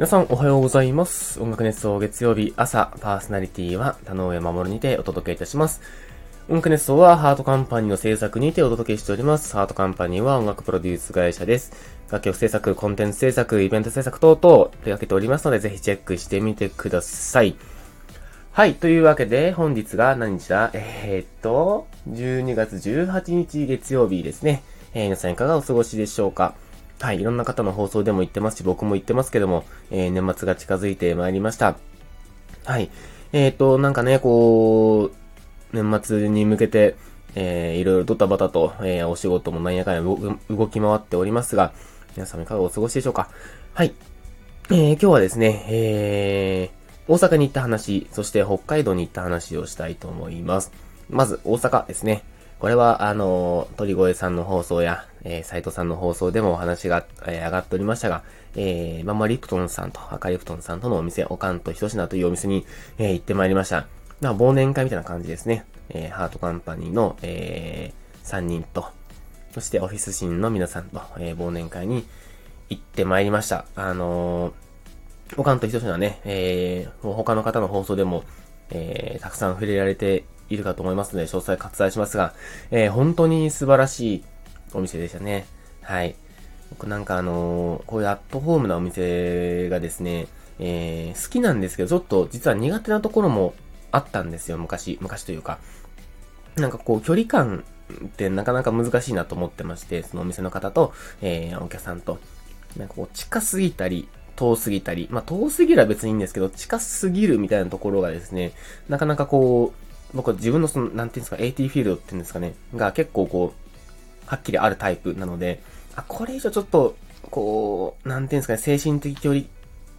皆さんおはようございます。音楽熱奏月曜日朝、パーソナリティは田上守にてお届けいたします。音楽熱奏はハートカンパニーの制作にてお届けしております。ハートカンパニーは音楽プロデュース会社です。楽曲制作、コンテンツ制作、イベント制作等々手掛けておりますので、ぜひチェックしてみてください。はい。というわけで、本日が何日だ？えー、っと、12月18日月曜日ですね。えー、皆さんいかがお過ごしでしょうか？はい。いろんな方の放送でも言ってますし、僕も言ってますけども、えー、年末が近づいてまいりました。はい。えー、と、なんかね、こう、年末に向けて、えー、いろいろドタバタと、えー、お仕事もなんやかんや動き回っておりますが、皆様いかがお過ごしでしょうかはい。えー、今日はですね、えー、大阪に行った話、そして北海道に行った話をしたいと思います。まず、大阪ですね。これは、あの、鳥越さんの放送や、えー、斉藤さんの放送でもお話が、えー、上がっておりましたが、えー、ママリプトンさんと、赤リプトンさんとのお店、おかんとひとしなというお店に、えー、行ってまいりました。まあ、忘年会みたいな感じですね。えー、ハートカンパニーの、えー、3人と、そしてオフィスシーンの皆さんと、えー、忘年会に行ってまいりました。あのー、おかんとひとしなね、えー、もう他の方の放送でも、えー、たくさん触れられているかと思いますので、詳細割愛しますが、えー、本当に素晴らしいお店でしたね。はい。僕なんかあのー、こういうアットホームなお店がですね、えー、好きなんですけど、ちょっと実は苦手なところもあったんですよ、昔、昔というか。なんかこう、距離感ってなかなか難しいなと思ってまして、そのお店の方と、えー、お客さんと、なんかこう、近すぎたり、遠すぎたり、まあ、遠すぎるは別にいいんですけど、近すぎるみたいなところがですね、なかなかこう、僕は自分のその、なんていうんですか、AT フィールドっていうんですかね、が結構こう、はっきりあるタイプなので、あ、これ以上ちょっと、こう、なんていうんですかね、精神的距離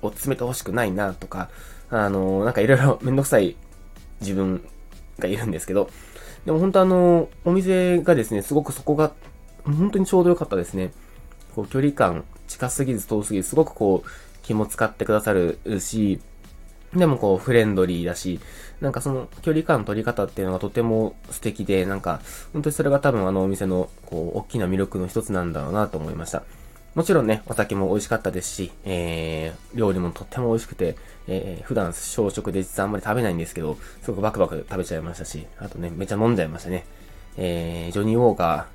を詰めてほしくないなとか、あの、なんかいろいろめんどくさい自分がいるんですけど、でも本当あの、お店がですね、すごくそこが、本当にちょうど良かったですね。こう、距離感、近すぎず遠すぎず、すごくこう、気も使ってくださるし、でもこう、フレンドリーだし、なんかその距離感取り方っていうのがとても素敵で、なんか、本当にそれが多分あのお店の、こう、大きな魅力の一つなんだろうなと思いました。もちろんね、お酒も美味しかったですし、えー、料理もとっても美味しくて、えー、普段小食で実はあんまり食べないんですけど、すごくバクバク食べちゃいましたし、あとね、めちゃ飲んじゃいましたね。えー、ジョニー・ウォーカ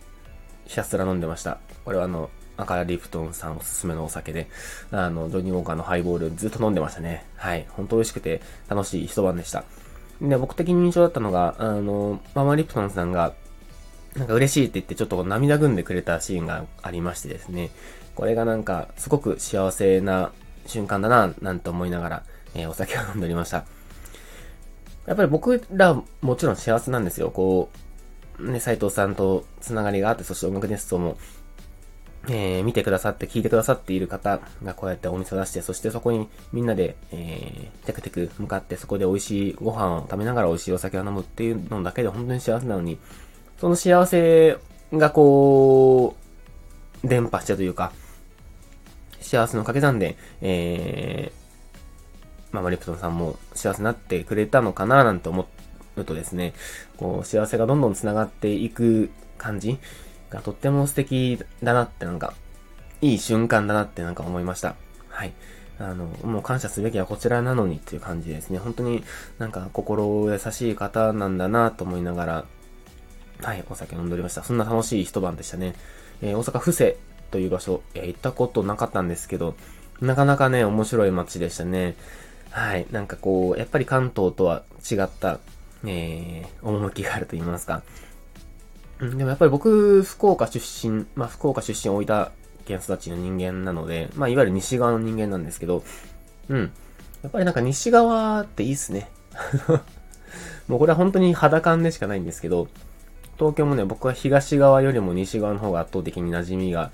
ー、ひたすら飲んでました。これはあの、赤リプトンさんおすすめのお酒で、あの、ジョニー・ウォーカーのハイボールずっと飲んでましたね。はい。本当美味しくて楽しい一晩でした。で、僕的に印象だったのが、あの、ママリプトンさんが、なんか嬉しいって言ってちょっと涙ぐんでくれたシーンがありましてですね。これがなんか、すごく幸せな瞬間だな、なんて思いながら、えー、お酒を飲んでおりました。やっぱり僕らもちろん幸せなんですよ。こう、ね、斉藤さんとつながりがあって、そして音楽ネストも、えー、見てくださって聞いてくださっている方がこうやってお店を出して、そしてそこにみんなで、えー、テクテク向かってそこで美味しいご飯を食べながら美味しいお酒を飲むっていうのだけで本当に幸せなのに、その幸せがこう、伝播してというか、幸せの掛け算で、えー、まあ、マリプトンさんも幸せになってくれたのかななんて思うとですね、こう、幸せがどんどん繋がっていく感じがとっても素敵だなってなんか、いい瞬間だなってなんか思いました。はい。あの、もう感謝すべきはこちらなのにっていう感じですね。本当になんか心優しい方なんだなと思いながら、はい、お酒飲んでおりました。そんな楽しい一晩でしたね。えー、大阪府政という場所、えー、行ったことなかったんですけど、なかなかね、面白い街でしたね。はい。なんかこう、やっぱり関東とは違った、えー、趣があると言いますか。でもやっぱり僕、福岡出身、まあ、福岡出身大分県育ちの人間なので、まあ、いわゆる西側の人間なんですけど、うん。やっぱりなんか西側っていいっすね。もうこれは本当に肌感でしかないんですけど、東京もね、僕は東側よりも西側の方が圧倒的に馴染みが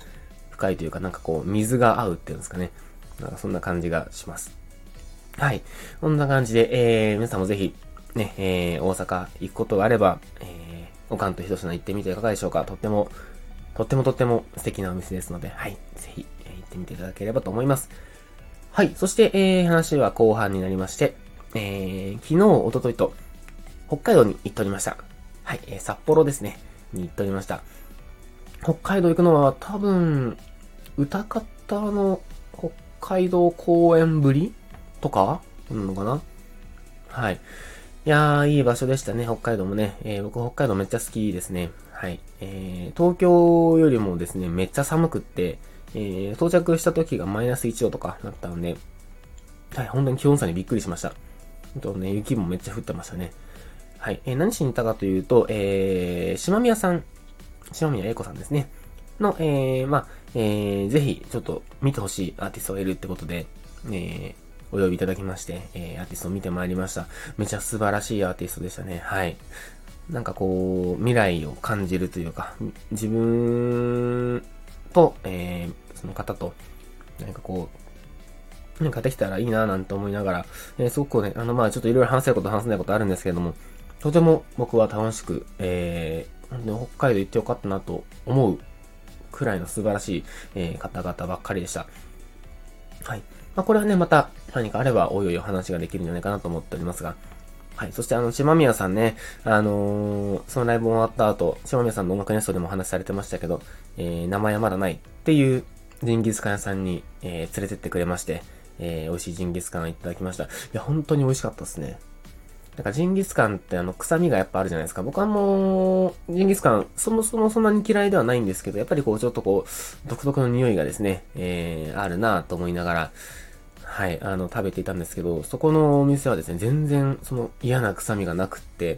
深いというか、なんかこう、水が合うっていうんですかね。なんかそんな感じがします。はい。こんな感じで、えー、皆さんもぜひ、ね、えー、大阪行くことがあれば、えー、おかんとひとしな行ってみていかがでしょうか。とっても、とってもとっても素敵なお店ですので、はい。ぜひ、えー、行ってみていただければと思います。はい。そして、えー、話は後半になりまして、えー、昨日、おとといと、北海道に行っておりました。はい、えー、札幌ですね、に行っておりました。北海道行くのは多分、歌方の北海道公園ぶりとかなのかなはい。いやー、いい場所でしたね、北海道もね。えー、僕北海道めっちゃ好きですね。はい。えー、東京よりもですね、めっちゃ寒くって、えー、到着した時がマイナス1度とかなったので、はい、本当に気温差にびっくりしました。とね、雪もめっちゃ降ってましたね。はい。えー、何しに行ったかというと、えー、島宮さん、島宮英子さんですね。の、えー、まあ、えー、ぜひ、ちょっと見てほしいアーティストがいるってことで、え、お呼びいただきまして、えー、アーティストを見てまいりました。めちゃ素晴らしいアーティストでしたね。はい。なんかこう、未来を感じるというか、自分と、えー、その方と、何かこう、なんかできたらいいなぁなんて思いながら、えー、すごくね、あのまあちょっといろいろ話せること話せないことあるんですけれども、とても僕は楽しく、えー、北海道行ってよかったなと思うくらいの素晴らしい、えー、方々ばっかりでした。はい。まあ、これはね、また何かあればおいおいお話ができるんじゃないかなと思っておりますが。はい。そしてあの、島宮さんね、あのー、そのライブ終わった後、島宮さんの音楽ネストでもお話しされてましたけど、えー、名前はまだないっていうジンギスカン屋さんに、えー、連れてってくれまして、えー、美味しいジンギスカンいただきました。いや、本当に美味しかったですね。なんかジンギスカンってあの臭みがやっぱあるじゃないですか。僕はもう、ジンギスカンそもそもそんなに嫌いではないんですけど、やっぱりこうちょっとこう、独特の匂いがですね、えー、あるなと思いながら、はい、あの、食べていたんですけど、そこのお店はですね、全然その嫌な臭みがなくって、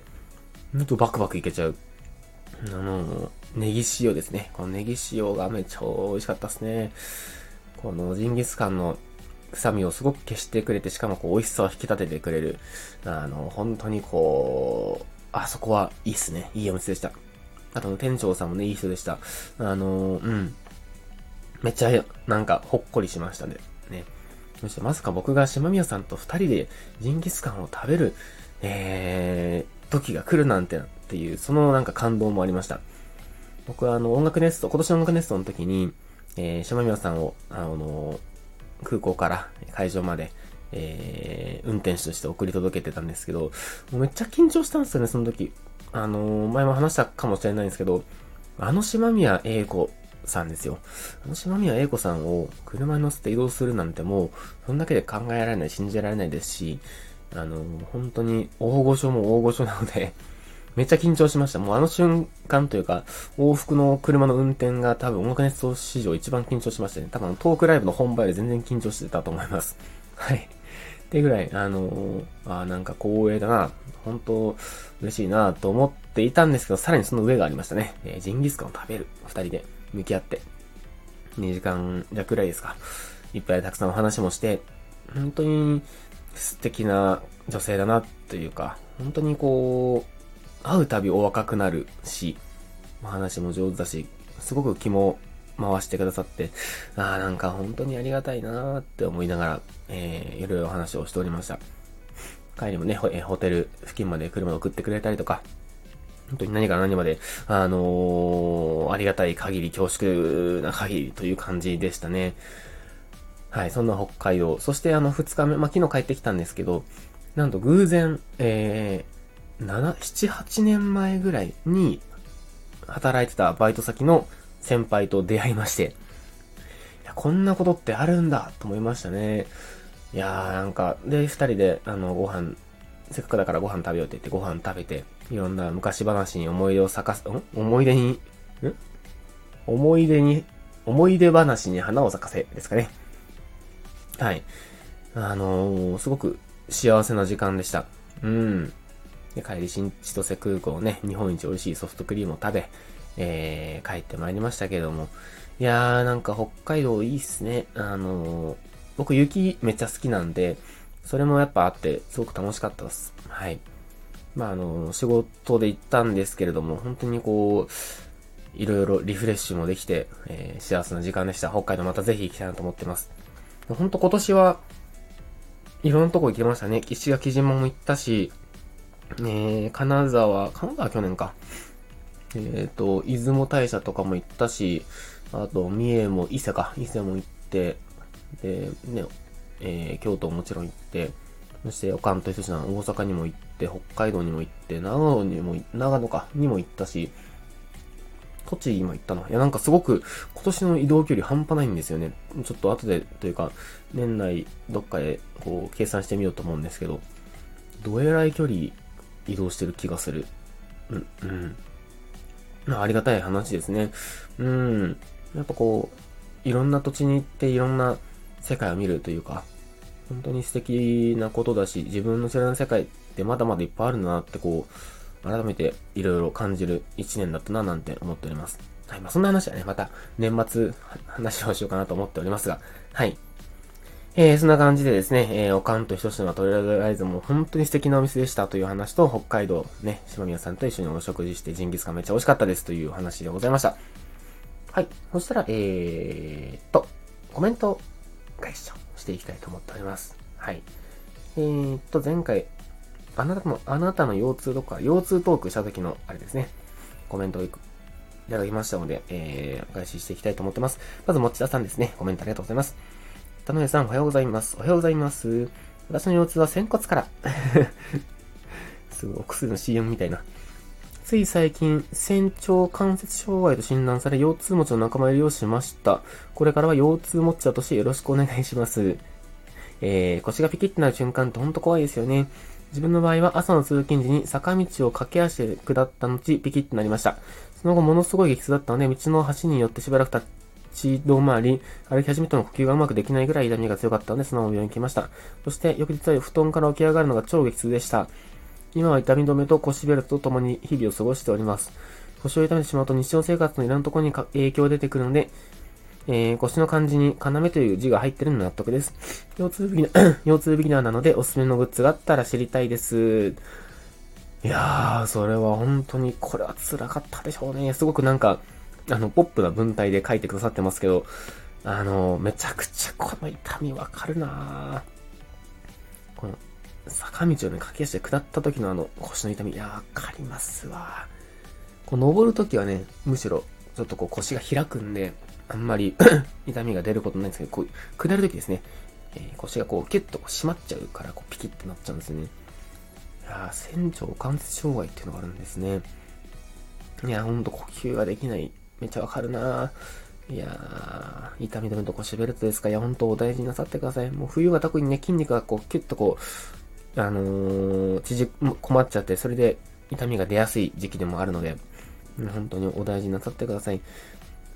ほんとバクバクいけちゃう。あの、ネギ塩ですね。このネギ塩がめっちゃ美味しかったですね。このジンギスカンの臭みをすごく消してくれて、しかもこう美味しさを引き立ててくれる。あの、本当にこう、あそこはいいっすね。いいお店でした。あと店長さんもね、いい人でした。あの、うん。めっちゃ、なんか、ほっこりしましたね。ね。そしてまさか僕が島宮さんと二人でジンギスカンを食べる、えー、時が来るなんてっていう、そのなんか感動もありました。僕はあの、音楽ネスト、今年の音楽ネストの時に、えー、島宮さんを、あの空港から会場まで、えー、運転手として送り届けてたんですけど、もうめっちゃ緊張したんですよね、その時。あの、前も話したかもしれないんですけど、あの島宮英子さんですよ。あの島宮英子さんを車に乗せて移動するなんてもう、そんだけで考えられない、信じられないですし、あの、本当に大御所も大御所なので めっちゃ緊張しました。もうあの瞬間というか、往復の車の運転が多分音楽ネット史上一番緊張しましたね。多分トークライブの本番より全然緊張してたと思います。はい。ってぐらい、あのー、あなんか光栄だな、本当嬉しいなと思っていたんですけど、さらにその上がありましたね。えー、ジンギスカンを食べる。二人で向き合って。2時間弱くらいですか。いっぱいたくさんお話もして、本当に素敵な女性だなというか、本当にこう、会うたびお若くなるし、話も上手だし、すごく気も回してくださって、ああ、なんか本当にありがたいなーって思いながら、えー、いろいろお話をしておりました。帰りもね、ホテル付近まで車で送ってくれたりとか、本当に何から何まで、あのー、ありがたい限り、恐縮な限りという感じでしたね。はい、そんな北海道。そしてあの、二日目、まあ、昨日帰ってきたんですけど、なんと偶然、え7、7、8年前ぐらいに働いてたバイト先の先輩と出会いまして、いや、こんなことってあるんだと思いましたね。いやーなんか、で、二人で、あの、ご飯、せっかくだからご飯食べようって言ってご飯食べて、いろんな昔話に思い出を咲かす、ん？思い出に、ん？思い出に、思い出話に花を咲かせですかね。はい。あのー、すごく幸せな時間でした。うん。で、帰り新千歳空港ね、日本一美味しいソフトクリームを食べ、えー、帰ってまいりましたけども、いやー、なんか北海道いいっすね。あのー、僕雪めっちゃ好きなんで、それもやっぱあって、すごく楽しかったです。はい。まあ、あの、仕事で行ったんですけれども、本当にこう、いろいろリフレッシュもできて、えー、幸せな時間でした。北海道またぜひ行きたいなと思ってます。本当今年は、いろんなとこ行きましたね。石垣島も行ったし、えー、金沢、金沢去年か。えっ、ー、と、出雲大社とかも行ったし、あと、三重も、伊勢か、伊勢も行って、で、ね、えー、京都ももちろん行って、そして、関東一つ大阪にも行って、北海道にも行って、長野にも、長野か、にも行ったし、栃木今行ったの。いや、なんかすごく今年の移動距離半端ないんですよね。ちょっと後で、というか、年内どっかでこう計算してみようと思うんですけど、どえらい距離移動してる気がする。うん、うん。まあ、ありがたい話ですね。うん。やっぱこう、いろんな土地に行っていろんな世界を見るというか、本当に素敵なことだし、自分の知らない世界ってまだまだいっぱいあるなってこう、改めていろいろ感じる一年だったななんて思っております。はい。まあ、そんな話はね、また年末話をしようかなと思っておりますが、はい。えー、そんな感じでですね、えー、おかんとひとしのとりあえずも本当に素敵なお店でしたという話と、北海道ね、島宮さんと一緒にお食事してジンギスカンめっちゃ美味しかったですという話でございました。はい。そしたら、えーっと、コメント返ししていきたいと思っております。はい。えーと、前回、あなたの、あなたの腰痛とか、腰痛トークした時の、あれですね、コメントをいただきましたので、えー、お返ししていきたいと思ってます。まず、持田さんですね。コメントありがとうございます。田上さん、おはようございます。おはようございます。私の腰痛は仙骨から。すごい、お薬の CM みたいな。つい最近、仙腸関節障害と診断され、腰痛持ちの仲間入りをしました。これからは腰痛持ちだとしてよろしくお願いします。えー、腰がピキッとなる瞬間ってほんと怖いですよね。自分の場合は朝の通勤時に坂道を駆け足で下った後、ピキッとなりました。その後ものすごい激痛だったので、道の端によってしばらく立ち止まり、歩き始めても呼吸がうまくできないぐらい痛みが強かったので、そのまま病院に来ました。そして、翌日は布団から起き上がるのが超激痛でした。今は痛み止めと腰ベルトと共に日々を過ごしております。腰を痛めてしまうと日常生活のいろんなところに影響出てくるので、えー、腰の漢字に要という字が入ってるの納得です。腰痛ビギナー、腰痛ビギナーなのでおすすめのグッズがあったら知りたいです。いやー、それは本当に、これは辛かったでしょうね。すごくなんか、あの、ポップな文体で書いてくださってますけど、あの、めちゃくちゃこの痛みわかるなこの、坂道をね、駆け足で下った時のあの、腰の痛み、いや、わかりますわ。こう、登る時はね、むしろ、ちょっとこう腰が開くんで、あんまり 痛みが出ることないんですけど、こう、下る時ですね、えー、腰がこう、キュッとこう締まっちゃうから、こう、ピキッとなっちゃうんですよね。いやー、仙腸関節障害っていうのがあるんですね。いや、ほんと呼吸ができない。めっちゃわかるないやー、痛み止めと腰ベルトですかいや、ほんとお大事になさってください。もう冬は特にね、筋肉がこう、キュッとこう、あのー、縮、困っちゃって、それで痛みが出やすい時期でもあるので、本当にお大事になさってください。い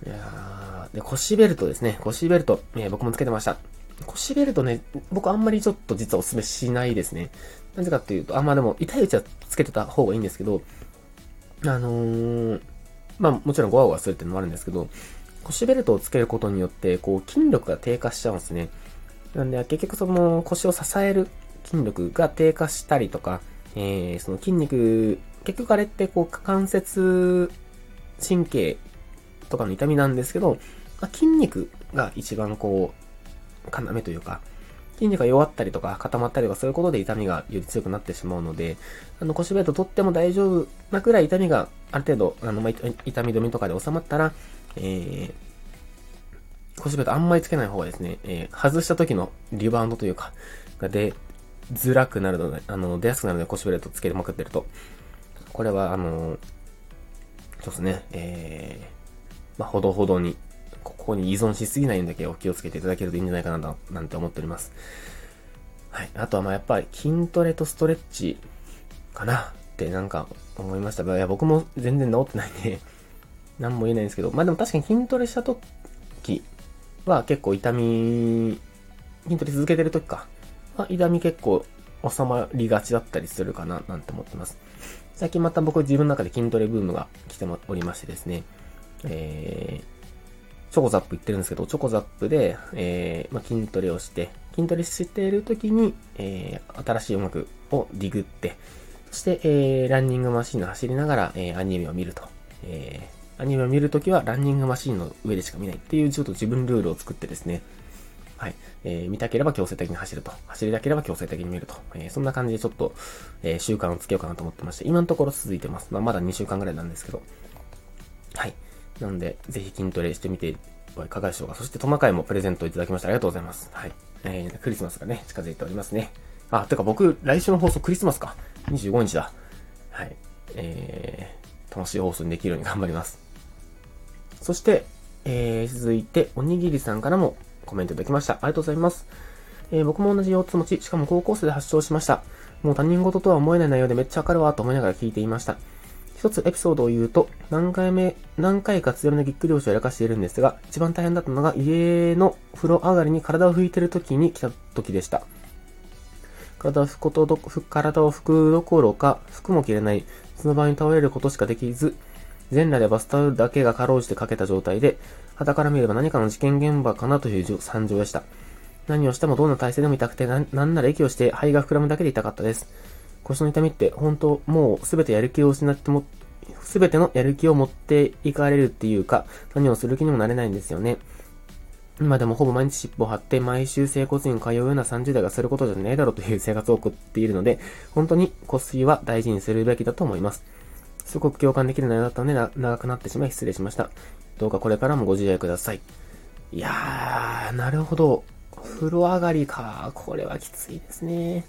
やー、で、腰ベルトですね。腰ベルト、えー、僕もつけてました。腰ベルトね、僕あんまりちょっと実はお勧めしないですね。なぜかっていうと、あ、まあでも、痛いうちはつけてた方がいいんですけど、あのー、まあもちろんゴワゴワするっていうのもあるんですけど、腰ベルトをつけることによって、こう筋力が低下しちゃうんですね。なんで結局その腰を支える筋力が低下したりとか、えー、その筋肉、結局あれってこう関節神経とかの痛みなんですけど、ま、筋肉が一番こう、要というか、筋肉が弱ったりとか固まったりとかそういうことで痛みがより強くなってしまうので、あの腰ベルト取っても大丈夫なくらい痛みがある程度、あの、まあ、痛み止めとかで収まったら、えー、腰ベルトあんまりつけない方がですね、えー、外した時のリバウンドというか、が出づらくなるので、あの、出やすくなるので腰ベルトつけまくってると。これは、あの、そうですね、えー、まあ、ほどほどにここに依存しすぎないようにだけお気をつけていただけるといいんじゃないかな、なんて思っております。はい。あとはまやっぱり筋トレとストレッチかなってなんか思いました、いや僕も全然治ってないんで 何も言えないんですけど、まあでも確かに筋トレした時は結構痛み、筋トレ続けてる時か、は痛み結構収まりがちだったりするかななんて思ってます。最近また僕自分の中で筋トレブームが来ておりましてですね、えー、チョコザップ行ってるんですけど、チョコザップで、えー、まあ、筋トレをして、筋トレしている時に、えー、新しい音楽をディグって、そして、えー、ランニングマシンを走りながら、えー、アニメを見ると。えー、アニメを見るときはランニングマシンの上でしか見ないっていうちょっと自分ルールを作ってですね、はい。えー、見たければ強制的に走ると。走りたければ強制的に見ると。えー、そんな感じでちょっと、えー、習慣をつけようかなと思ってまして、今のところ続いてます。まあ、まだ2週間ぐらいなんですけど。はい。なので、ぜひ筋トレしてみてはいかがでしょうか。そしてトマカイもプレゼントいただきましてありがとうございます。はい。えー、クリスマスがね、近づいておりますね。あ、てか僕、来週の放送クリスマスか。25日だ。はい。えー、楽しい放送にできるように頑張ります。そして、えー、続いて、おにぎりさんからもコメントいただきました。ありがとうございます。えー、僕も同じ腰痛持ち、しかも高校生で発症しました。もう他人事とは思えない内容でめっちゃわかるわと思いながら聞いていました。一つエピソードを言うと、何回目、何回か強めのぎっくり腰をやらかしているんですが、一番大変だったのが家の風呂上がりに体を拭いてる時に来た時でした。体を拭くことど、体を拭くどころか、服も着れない、その場に倒れることしかできず、全裸でバスタオルだけがかろうじてかけた状態で、肌から見れば何かの事件現場かなという惨状でした。何をしてもどんな体勢でも痛くてな、なんなら息をして肺が膨らむだけで痛かったです。腰の痛みって本当もうすべてやる気を失っても、すべてのやる気を持っていかれるっていうか、何をする気にもなれないんですよね。今でもほぼ毎日尻尾を張って毎週整骨院通うような30代がすることじゃねえだろうという生活を送っているので、本当に骨髄は大事にするべきだと思います。すごく共感できる内容だったので長くなってしまい失礼しました。どうかこれからもご自愛ください。いやー、なるほど。風呂上がりか。これはきついですね。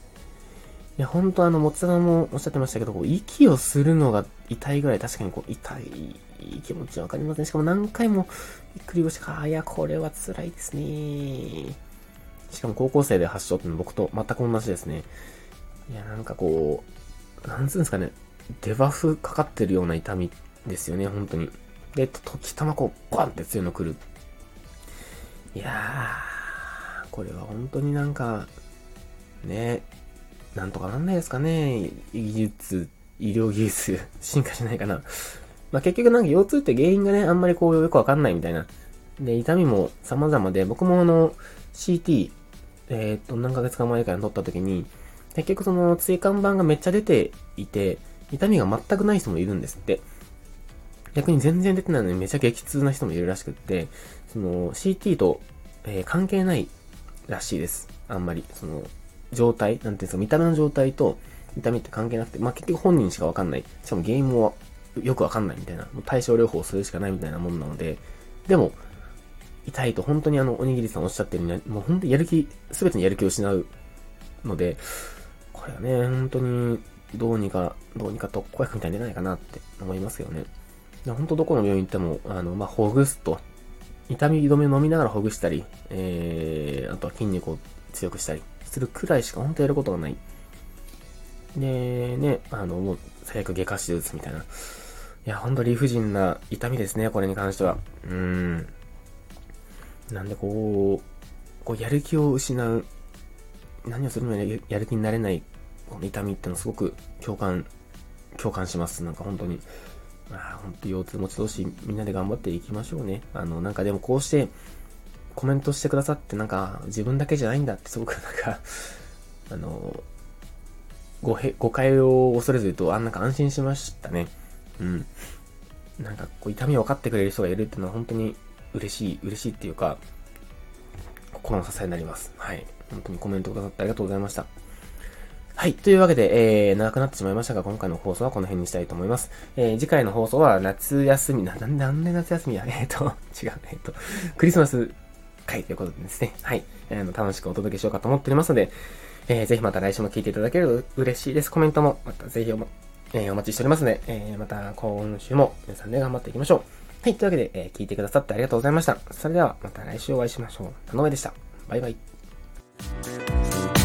いや、ほんとあの、もつさんもおっしゃってましたけど、こう息をするのが痛いぐらい確かにこう、痛い気持ちわかりません。しかも何回もびっくり腰か。いや、これは辛いですね。しかも高校生で発症っての僕と全く同じですね。いや、なんかこう、なんつうんですかね。デバフかかってるような痛みですよね、本当に。で、時たまこう、バンって強いの来る。いやー、これは本当になんか、ね、なんとかなんないですかね。技術、医療技術、進化しないかな。まあ、結局なんか腰痛って原因がね、あんまりこうよくわかんないみたいな。で、痛みも様々で、僕もあの、CT、えっ、と、何ヶ月か前から撮った時に、結局その椎間板がめっちゃ出ていて、痛みが全くない人もいるんですって。逆に全然出てないのにめちゃ激痛な人もいるらしくって、その CT と、えー、関係ないらしいです。あんまり。その、状態、なんていうんですか、見た目の状態と痛みって関係なくて、まあ、結局本人しかわかんない。しかも原因もよくわかんないみたいな。もう対症療法をするしかないみたいなもんなので、でも、痛いと本当にあの、おにぎりさんおっしゃってるように、もう本当にやる気、すべてにやる気を失うので、これはね、本当にどうにか、どうにか特効薬みたいに出ないかなって思いますよね。本当どこの病院行っても、あの、まあ、ほぐすと、痛み止め飲みながらほぐしたり、えー、あとは筋肉を強くしたりするくらいしか本当やることがない。で、ね、あの、もう最悪外科手術みたいな。いや、ほんと理不尽な痛みですね、これに関しては。うーん。なんでこう、こうやる気を失う、何をするのにやる気になれない痛みってのすごく共感、共感します。なんか本当に。まあ、本当腰痛持ち同士みんなで頑張っていきましょうね。あの、なんかでもこうしてコメントしてくださってなんか自分だけじゃないんだってすごくなんかあの、誤誤解を恐れず言うと、あ、なんか安心しましたね。うん。なんかこう痛みを分かってくれる人がいるっていうのは本当に嬉しい、嬉しいっていうか、心の支えになります。はい。本当にコメントくださってありがとうございました。はい。というわけで、えー、長くなってしまいましたが、今回の放送はこの辺にしたいと思います。えー、次回の放送は夏休み、な、なんで、なんで夏休みや？えっ、ー、と、違う、えっ、ー、と、クリスマス会ということでですね、はい。えー、楽しくお届けしようかと思っておりますので、えー、ぜひまた来週も聞いていただけると嬉しいです。コメントも、またぜひお,、えー、お待ちしておりますので、えー、また今週も皆さんで頑張っていきましょう。はい。というわけで、えー、聞いてくださってありがとうございました。それではまた来週お会いしましょう。田上でした。バイバイ。